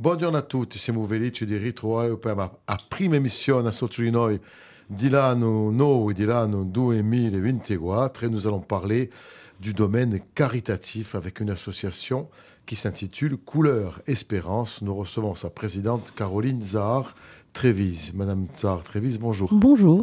Buongiorno a tutti, siamo felici di ritrovare per la prima emissione sotto di noi di l'anno nuovo, di l'anno 2024 et nous allons parler du domaine caritatif avec une association qui s'intitule Couleur Espérance. Nous recevons sa présidente Caroline Zahar Trévise. Madame Zahar Trévise, bonjour. Bonjour.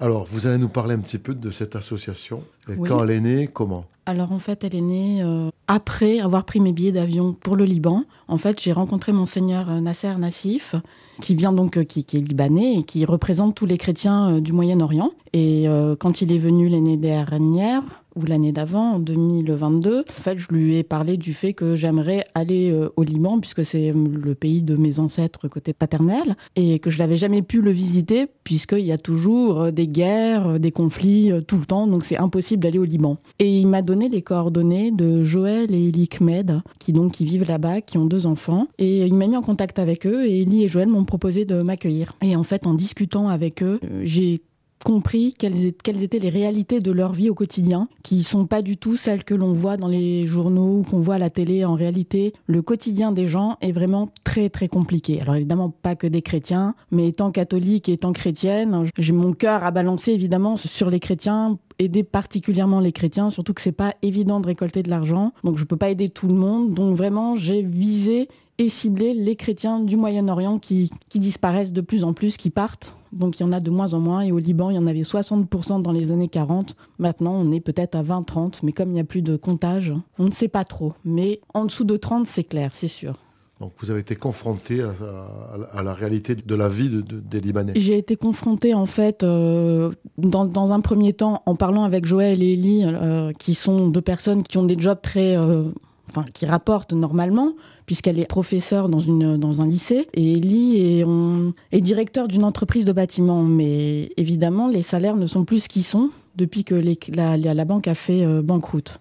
Alors, vous allez nous parler un petit peu de cette association. Quand elle est née, comment? Alors, en fait, elle est née euh, après avoir pris mes billets d'avion pour le Liban. En fait, j'ai rencontré Monseigneur euh, Nasser Nassif, qui vient donc, euh, qui, qui, est libanais et qui représente tous les chrétiens du Moyen-Orient. Et quand il est venu l'année dernière, ou l'année d'avant, en 2022, en fait, je lui ai parlé du fait que j'aimerais aller euh, au Liban, puisque c'est euh, le pays de mes ancêtres côté paternel, et que je n'avais jamais pu le visiter, puisqu'il y a toujours euh, des guerres, des conflits tout le temps, donc c'est impossible d'aller au Liban. Et il m'a donné les coordonnées de Joël et Elie Kmed, qui donc qui vivent là-bas, qui ont deux enfants, et il m'a mis en contact avec eux, et Elie et Joël m'ont proposé de m'accueillir. Et en fait, en discutant avec eux, j'ai compris quelles, étaient les réalités de leur vie au quotidien, qui sont pas du tout celles que l'on voit dans les journaux ou qu'on voit à la télé. En réalité, le quotidien des gens est vraiment très très compliqué. Alors évidemment, pas que des chrétiens, mais étant catholique et étant chrétienne, j'ai mon cœur à balancer évidemment sur les chrétiens aider particulièrement les chrétiens, surtout que c'est pas évident de récolter de l'argent. Donc je peux pas aider tout le monde. Donc vraiment, j'ai visé et ciblé les chrétiens du Moyen-Orient qui, qui disparaissent de plus en plus, qui partent donc il y en a de moins en moins. Et au Liban, il y en avait 60% dans les années 40. Maintenant, on est peut-être à 20-30. Mais comme il n'y a plus de comptage, on ne sait pas trop. Mais en dessous de 30, c'est clair, c'est sûr. Donc vous avez été confronté à, la réalité de la vie des Libanais. J'ai été confronté en fait euh, dans, un premier temps en parlant avec Joël et Elie, euh, qui sont deux personnes qui ont des jobs très, euh, enfin qui rapportent normalement, puisqu'elle est professeure dans, une, dans un lycée. Et Ellie est, on, est directeur d'une entreprise de bâtiment. Mais évidemment, les salaires ne sont plus ce qu'ils sont depuis que la, la, banque a fait euh, banqueroute.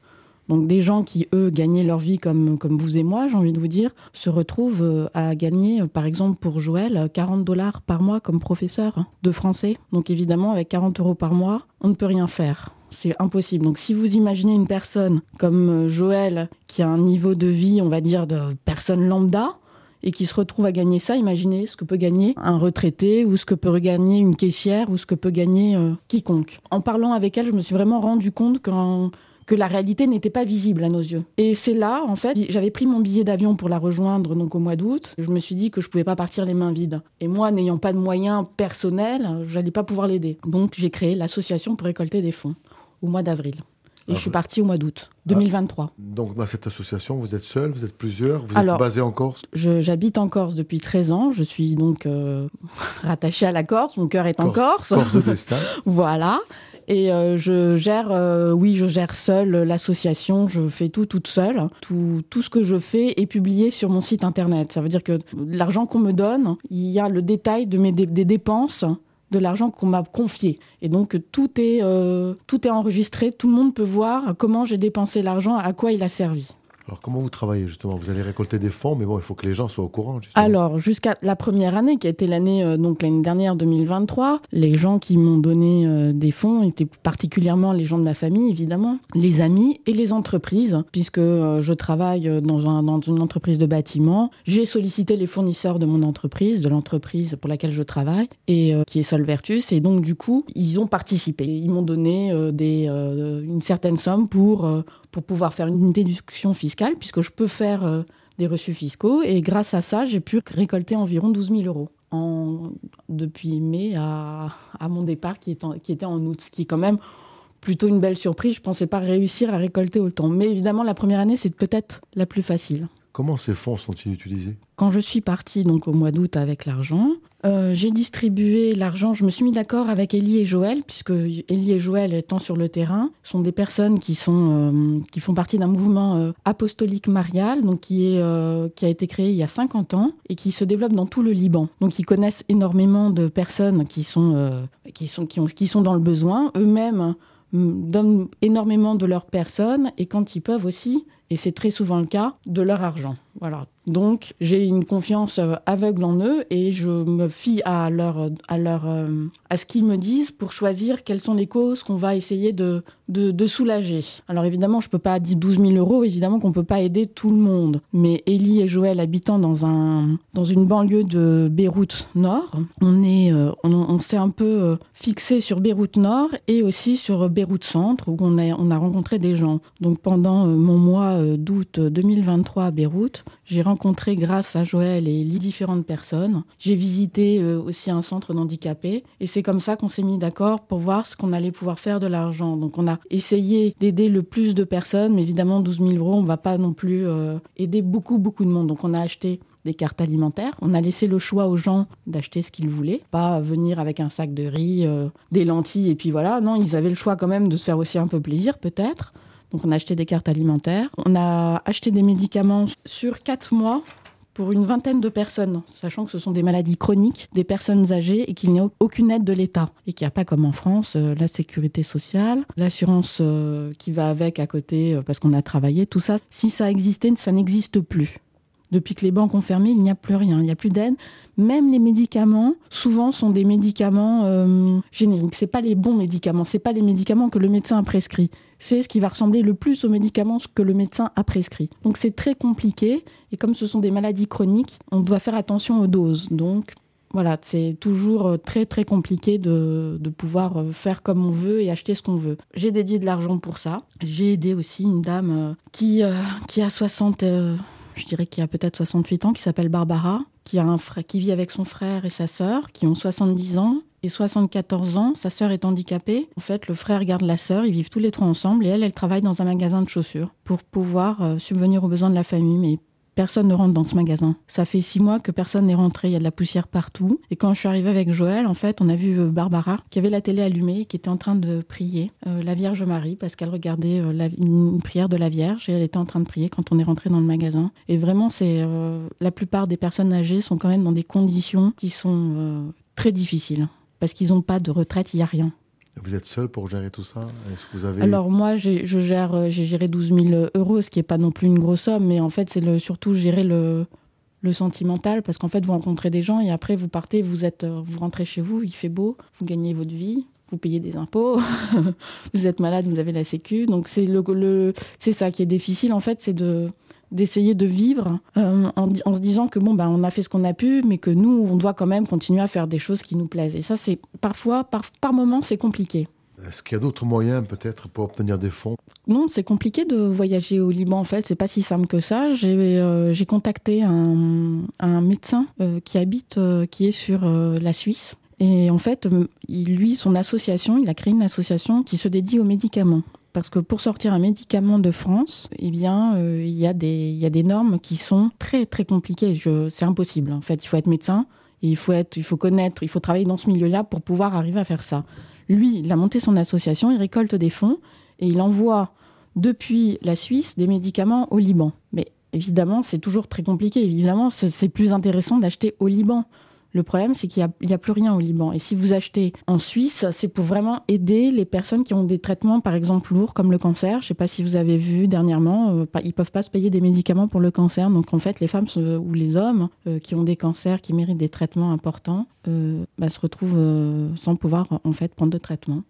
Donc des gens qui, eux, gagnaient leur vie comme, comme vous et moi, j'ai envie de vous dire, se retrouvent euh, à gagner, par exemple pour Joël, 40 dollars par mois comme professeur de français. Donc évidemment, avec 40 euros par mois, on ne peut rien faire. C'est impossible. Donc si vous imaginez une personne comme euh, Joël, qui a un niveau de vie, on va dire, de personne lambda, et qui se retrouve à gagner ça, imaginez ce que peut gagner un retraité ou ce que peut gagner une caissière ou ce que peut gagner euh, quiconque. En parlant avec elle, je me suis vraiment rendu compte que la réalité n'était pas visible à nos yeux. Et c'est là, en fait, j'avais pris mon billet d'avion pour la rejoindre donc au mois d'août. Je me suis dit que je pouvais pas partir les mains vides. Et moi, n'ayant pas de moyens personnels, je n'allais pas pouvoir l'aider. Donc j'ai créé l'association pour récolter des fonds au mois d'avril. Et je suis partie au mois d'août 2023. Ah, donc dans cette association, vous êtes seul, vous êtes plusieurs, vous êtes basé en Corse J'habite en Corse depuis 13 ans, je suis donc euh, rattachée à la Corse, mon cœur est en Corse. Corse de destin. voilà. Et euh, je gère, euh, oui, je gère seule l'association, je fais tout toute seule. Tout, tout ce que je fais est publié sur mon site internet. Ça veut dire que l'argent qu'on me donne, il y a le détail de mes des dépenses de l'argent qu'on m'a confié. Et donc tout est, euh, tout est enregistré, tout le monde peut voir comment j'ai dépensé l'argent, à quoi il a servi. Alors comment vous travaillez justement? Vous allez récolter des fonds, mais bon, il faut que les gens soient au courant. Alors jusqu'à la première année, qui a été l'année euh, donc l'année dernière 2023, les gens qui m'ont donné euh, des fonds étaient particulièrement les gens de ma famille, évidemment, les amis et les entreprises, puisque euh, je travaille dans, un, dans une entreprise de bâtiment. J'ai sollicité les fournisseurs de mon entreprise, de l'entreprise pour laquelle je travaille, et qui est Solvertus, et donc du coup, ils ont participé. Ils m'ont donné des, une certaine somme pour pour pouvoir faire une déduction fiscale, puisque je peux faire euh, des reçus fiscaux. Et grâce à ça, j'ai pu récolter environ 12 000 euros en, depuis mai à, à mon départ, qui, est qui était en août, ce qui est quand même plutôt une belle surprise. Je ne pensais pas réussir à récolter autant. Mais évidemment, la première année, c'est peut-être la plus facile. Comment ces fonds sont-ils utilisés? Quand je suis partie donc au mois d'août avec l'argent, euh, j'ai distribué l'argent. Je me suis mis d'accord avec Elie et Joël, puisque Elie et Joël, étant sur le terrain, sont des personnes qui sont euh, qui font partie d'un mouvement euh, apostolique marial, donc qui est qui a été créé il y a 50 ans et qui se développe dans tout le Liban. Donc ils connaissent énormément de personnes qui sont qui sont qui, ont, qui sont dans le besoin. Eux-mêmes donnent énormément de leur personne et quand ils peuvent aussi et c'est très souvent le cas, de leur argent. Voilà. Donc j'ai une confiance euh, aveugle en eux et je me fie à leur, à leur, euh, à ce qu'ils me disent pour choisir quelles sont les causes qu'on va essayer de, de, soulager. Alors évidemment, je peux pas dire 12 000 euros, évidemment qu'on peut pas aider tout le monde. Mais Ellie et Joël habitant dans un dans une banlieue de Beyrouth Nord, on est euh, on, s'est un peu fixé sur Beyrouth Nord et aussi sur Beyrouth Centre où on a on a rencontré des gens. Donc pendant mon mois d'août 2023 à Beyrouth, j'ai rencontré grâce à Joël et Ellie différentes personnes. J'ai visité aussi un centre d'handicapés et c'est comme ça qu'on s'est mis d'accord pour voir ce qu'on allait pouvoir faire de l'argent. Donc on a essayé d'aider le plus de personnes, mais évidemment 12 000 euros, on va pas non plus euh, aider beaucoup beaucoup de monde. Donc on a acheté des cartes alimentaires. On a laissé le choix aux gens d'acheter ce qu'ils voulaient, pas venir avec un sac de riz, euh, des lentilles et puis voilà. Non, ils avaient le choix quand même de se faire aussi un peu plaisir peut-être. Donc on a acheté des cartes alimentaires. On a acheté des médicaments sur 4 mois pour une vingtaine de personnes, sachant que ce sont des maladies chroniques, des personnes âgées et qu'il n'y a aucune aide de l'État. Et qu'il n'y a pas comme en France euh, la sécurité sociale, l'assurance euh, qui va avec à côté euh, parce qu'on a travaillé, tout ça. Si ça existait, ça n'existe plus. Depuis que les banques ont fermé, il n'y a plus rien, il n'y a plus d'aide. Même les médicaments, souvent, sont des médicaments génériques. C'est pas les bons médicaments, c'est pas les médicaments que le médecin a prescrits. C'est ce qui va ressembler le plus aux médicaments que le médecin a prescrits. Donc c'est très compliqué. Et comme ce sont des maladies chroniques, on doit faire attention aux doses. Donc voilà, c'est toujours euh, très très compliqué de, de, pouvoir euh, faire comme on veut et acheter ce qu'on veut. J'ai dédié de l'argent pour ça. J'ai aidé aussi une dame qui, qui a 60 je dirais qu'il y a peut-être 68 ans, qui s'appelle Barbara, qui, a un frère, qui vit avec son frère et sa sœur, qui ont 70 ans et 74 ans. Sa sœur est handicapée. En fait, le frère garde la sœur, ils vivent tous les trois ensemble et elle, elle travaille dans un magasin de chaussures pour pouvoir euh, subvenir aux besoins de la famille. Mais Personne ne rentre dans ce magasin. Ça fait six mois que personne n'est rentré. Il y a de la poussière partout. Et quand je suis arrivée avec Joël, en fait, on a vu euh, Barbara qui avait la télé allumée, qui était en train de prier euh, la Vierge Marie parce qu'elle regardait une prière de la Vierge et elle était en train de prier quand on est rentré dans le magasin. Et vraiment, c'est la plupart des personnes âgées sont quand même dans des conditions qui sont très difficiles parce qu'ils n'ont pas de retraite, il n'y a rien. Vous êtes seul pour gérer tout ça? Que vous avez... Alors moi, je gère, euh, j'ai géré 12 000 euros, ce qui n'est pas non plus une grosse somme, mais en fait, c'est surtout gérer le, le sentimental, parce qu'en fait, vous rencontrez des gens et après, vous partez, vous, êtes, euh, vous rentrez chez vous, il fait beau, vous gagnez votre vie, vous payez des impôts, vous êtes malade, vous avez la sécu. Donc c'est le, le c'est ça qui est difficile, en fait, c'est de d'essayer de vivre euh, en, se disant que bon ben on a fait ce qu'on a pu mais que nous on doit quand même continuer à faire des choses qui nous plaisent et ça c'est parfois par, par moment c'est compliqué est-ce qu'il y a d'autres moyens peut-être pour obtenir des fonds? Non, c'est compliqué de voyager au Liban en fait, c'est pas si simple que ça. J'ai euh, contacté un, un médecin euh, qui habite, qui est sur la Suisse. Et en fait, lui, son association, il a créé une association qui se dédie aux médicaments. Parce que pour sortir un médicament de France, eh bien, euh, il y, a des, normes qui sont très très compliquées. C'est impossible. En fait, il faut être médecin, il faut être, il faut connaître, il faut travailler dans ce milieu-là pour pouvoir arriver à faire ça. Lui, il a monté son association, il récolte des fonds et il envoie depuis la Suisse des médicaments au Liban. Mais évidemment, c'est toujours très compliqué. Évidemment, c'est plus intéressant d'acheter au Liban. Le problème, c'est qu'il n'y a, plus rien au Liban. Et si vous achetez en Suisse, c'est pour vraiment aider les personnes qui ont des traitements, par exemple, lourds, comme le cancer. Je ne sais pas si vous avez vu dernièrement, euh, ils ne peuvent pas se payer des médicaments pour le cancer. Donc, en fait, les femmes ou les hommes euh, qui ont des cancers, qui méritent des traitements importants, euh, bah, se retrouvent sans pouvoir, en fait, prendre de traitement.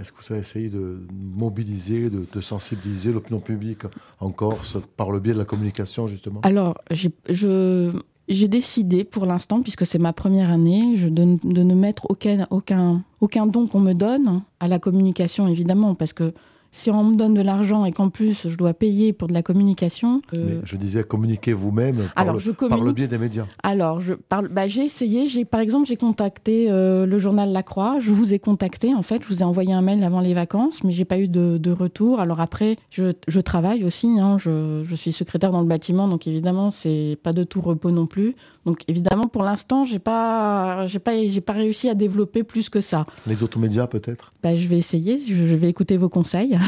Est-ce que vous avez essayé de mobiliser, de, de sensibiliser l'opinion publique en Corse par le biais de la communication, justement? Alors, je, j'ai décidé pour l'instant, puisque c'est ma première année, de, ne mettre aucun don qu'on me donne à la communication, évidemment, parce que si on me donne de l'argent et qu'en plus je dois payer pour de la communication. Euh, je disais communiquer vous-même par, le biais des médias. Alors, je parle. Bah, j'ai essayé. J'ai, par exemple, j'ai contacté euh, le journal La Croix. Je vous ai contacté. En fait, je vous ai envoyé un mail avant les vacances, mais j'ai pas eu de, retour. Alors après, je, je travaille aussi. Hein, je, je, suis secrétaire dans le bâtiment, donc évidemment, c'est pas de tout repos non plus. Donc évidemment, pour l'instant, j'ai pas, j'ai pas, j'ai pas réussi à développer plus que ça. Les autres médias, peut-être? Bah, je vais essayer. Je, je vais écouter vos conseils.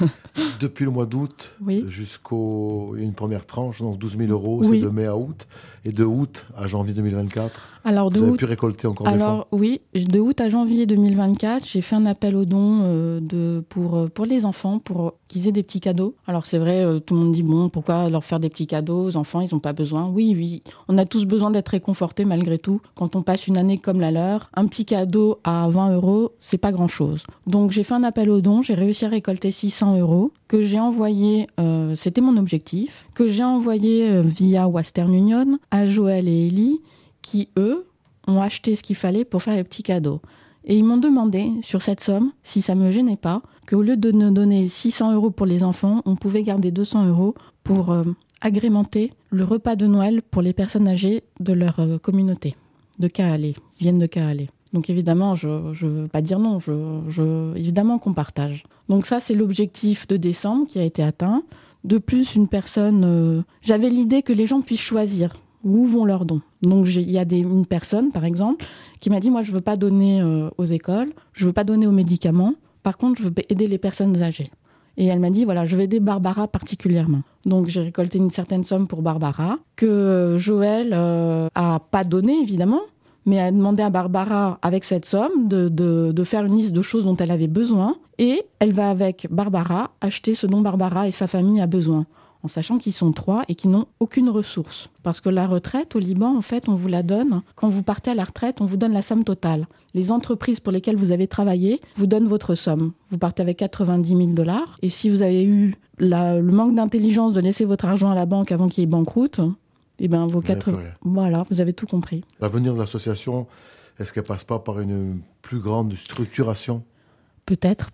Depuis le mois d'août Oui. jusqu'au une première tranche, donc 12 000 euros, c'est de mai à août, et de août à janvier 2024. Alors, de Vous avez pu récolter encore des fonds? alors oui, de août à janvier 2024, j'ai fait un appel aux dons euh, de, pour, euh, pour les enfants, pour qu'ils aient des petits cadeaux. Alors c'est vrai, euh, tout le monde dit, bon, pourquoi leur faire des petits cadeaux aux enfants, ils n'ont pas besoin. Oui, oui, on a tous besoin d'être réconfortés malgré tout. Quand on passe une année comme la leur, un petit cadeau à 20 euros, c'est pas grand-chose. Donc j'ai fait un appel aux dons, j'ai réussi à récolter 600 euros, que j'ai envoyé, euh, c'était mon objectif, que j'ai envoyé euh, via Western Union à Joël et Ellie, qui eux ont acheté ce qu'il fallait pour faire les petits cadeaux. Et ils m'ont demandé, sur cette somme, si ça me gênait pas, qu'au lieu de nous donner 600 euros pour les enfants, on pouvait garder 200 euros pour euh, agrémenter le repas de Noël pour les personnes âgées de leur communauté, de Kahalé, qui viennent de Kahalé. Donc évidemment, je ne veux pas dire non, je, évidemment qu'on partage. Donc ça, c'est l'objectif de décembre qui a été atteint. De plus, une personne... euh, J'avais l'idée que les gens puissent choisir où vont leurs dons. Donc il y a des, une personne, par exemple, qui m'a dit, moi, je veux pas donner euh, aux écoles, je veux pas donner aux médicaments, par contre, je veux aider les personnes âgées. Et elle m'a dit, voilà, je vais aider Barbara particulièrement. Donc j'ai récolté une certaine somme pour Barbara, que euh, Joël euh, a pas donné, évidemment, mais a demandé à Barbara, avec cette somme, de, de- de faire une liste de choses dont elle avait besoin. Et elle va, avec Barbara, acheter ce dont Barbara et sa famille a besoin en sachant qu'ils sont trois et qu'ils n'ont aucune ressource. Parce que la retraite au Liban, en fait, on vous la donne. Quand vous partez à la retraite, on vous donne la somme totale. Les entreprises pour lesquelles vous avez travaillé vous donnent votre somme. Vous partez avec 90 000 dollars. Et si vous avez eu le manque d'intelligence de laisser votre argent à la banque avant qu'il y ait banqueroute, eh ben, vos Vous n'avez 80... plus rien. Voilà, vous avez tout compris. L'avenir de l'association, est-ce qu'elle passe pas par une plus grande structuration? Peut-être,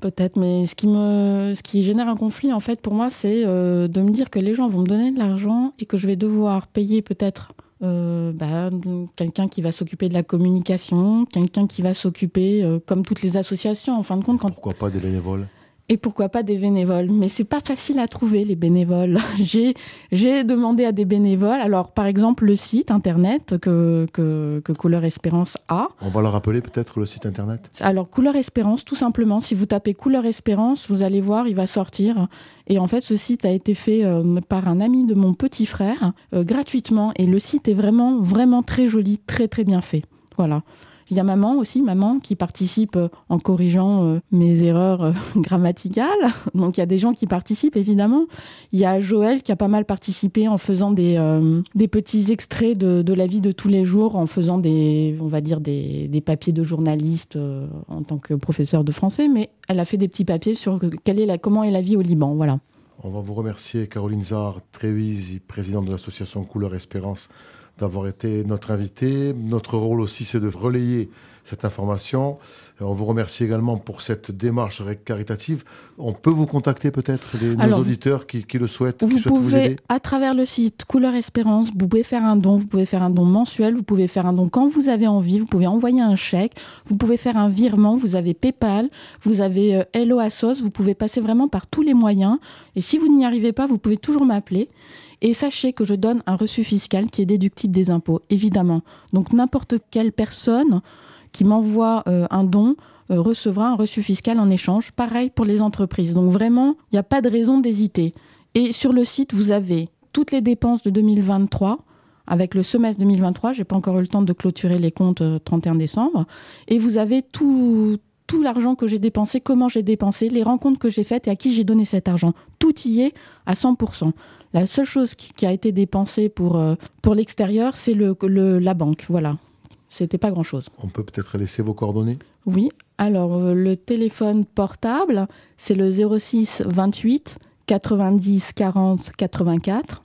peut-être, mais ce qui me, ce qui génère un conflit en fait pour moi, c'est euh, de me dire que les gens vont me donner de l'argent et que je vais devoir payer peut-être euh, bah, quelqu'un qui va s'occuper de la communication, quelqu'un qui va s'occuper, euh, comme toutes les associations, en fin de compte, quand Pourquoi pas des bénévoles? Et pourquoi pas des bénévoles Mais c'est pas facile à trouver les bénévoles. J'ai j'ai demandé à des bénévoles. Alors par exemple le site internet que que, que Couleur Espérance a. On va leur rappeler peut-être le site internet? Alors Couleur Espérance, tout simplement. Si vous tapez Couleur Espérance, vous allez voir, il va sortir. Et en fait, ce site a été fait euh, par un ami de mon petit frère euh, gratuitement. Et le site est vraiment vraiment très joli, très très bien fait. Voilà. Il y a maman aussi, maman, qui participe euh, en corrigeant euh, mes erreurs euh, grammaticales. Donc il y a des gens qui participent, évidemment. Il y a Joël qui a pas mal participé en faisant des, des petits extraits de, de la vie de tous les jours, en faisant des, on va dire, des, des papiers de journaliste en tant que professeur de français. Mais elle a fait des petits papiers sur que- quelle est la, comment est la vie au Liban. Voilà. On va vous remercier, Caroline Zar Trévise, présidente de l'association Couleur Espérance, d'avoir été notre invitée. Notre rôle aussi, c'est de relayer cette information. Et on vous remercie également pour cette démarche caritative. On peut vous contacter peut-être, les- nos vous- auditeurs qui, qui le souhaitent, qui Vous souhaitent vous pouvez, aider? à travers le site Couleur Espérance, vous pouvez faire un don, vous pouvez faire un don mensuel, vous pouvez faire un don quand vous avez envie, vous pouvez envoyer un chèque, vous pouvez faire un virement, vous avez PayPal, vous avez euh, Hello Assos, vous pouvez passer vraiment par tous les moyens. Et si vous n'y arrivez pas, vous pouvez toujours m'appeler. Et sachez que je donne un reçu fiscal qui est déductible des impôts, évidemment. Donc n'importe quelle personne qui m'envoie euh, un don euh, recevra un reçu fiscal en échange. Pareil pour les entreprises. Donc vraiment, il n'y a pas de raison d'hésiter. Et sur le site, vous avez toutes les dépenses de 2023 avec le semestre 2023. J'ai pas encore eu le temps de clôturer les comptes euh, 31 décembre. Et vous avez tout, l'argent que j'ai dépensé, comment j'ai dépensé, les rencontres que j'ai faites et à qui j'ai donné cet argent. Tout y est à 100%. La seule chose qui, a été dépensée pour, euh, pour l'extérieur, c'est le- la banque. Voilà. C'était pas grand-chose. On peut peut-être laisser vos coordonnées Oui. Alors, euh, le téléphone portable, c'est le 06 28 90 40 84.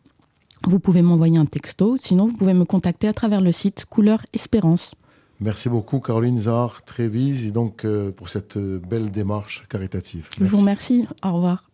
Vous pouvez m'envoyer un texto, sinon vous pouvez me contacter à travers le site Couleur Espérance. Merci beaucoup, Caroline Zar Trévise, et donc euh, pour cette euh, belle démarche caritative. Je vous Merci. remercie. Au revoir.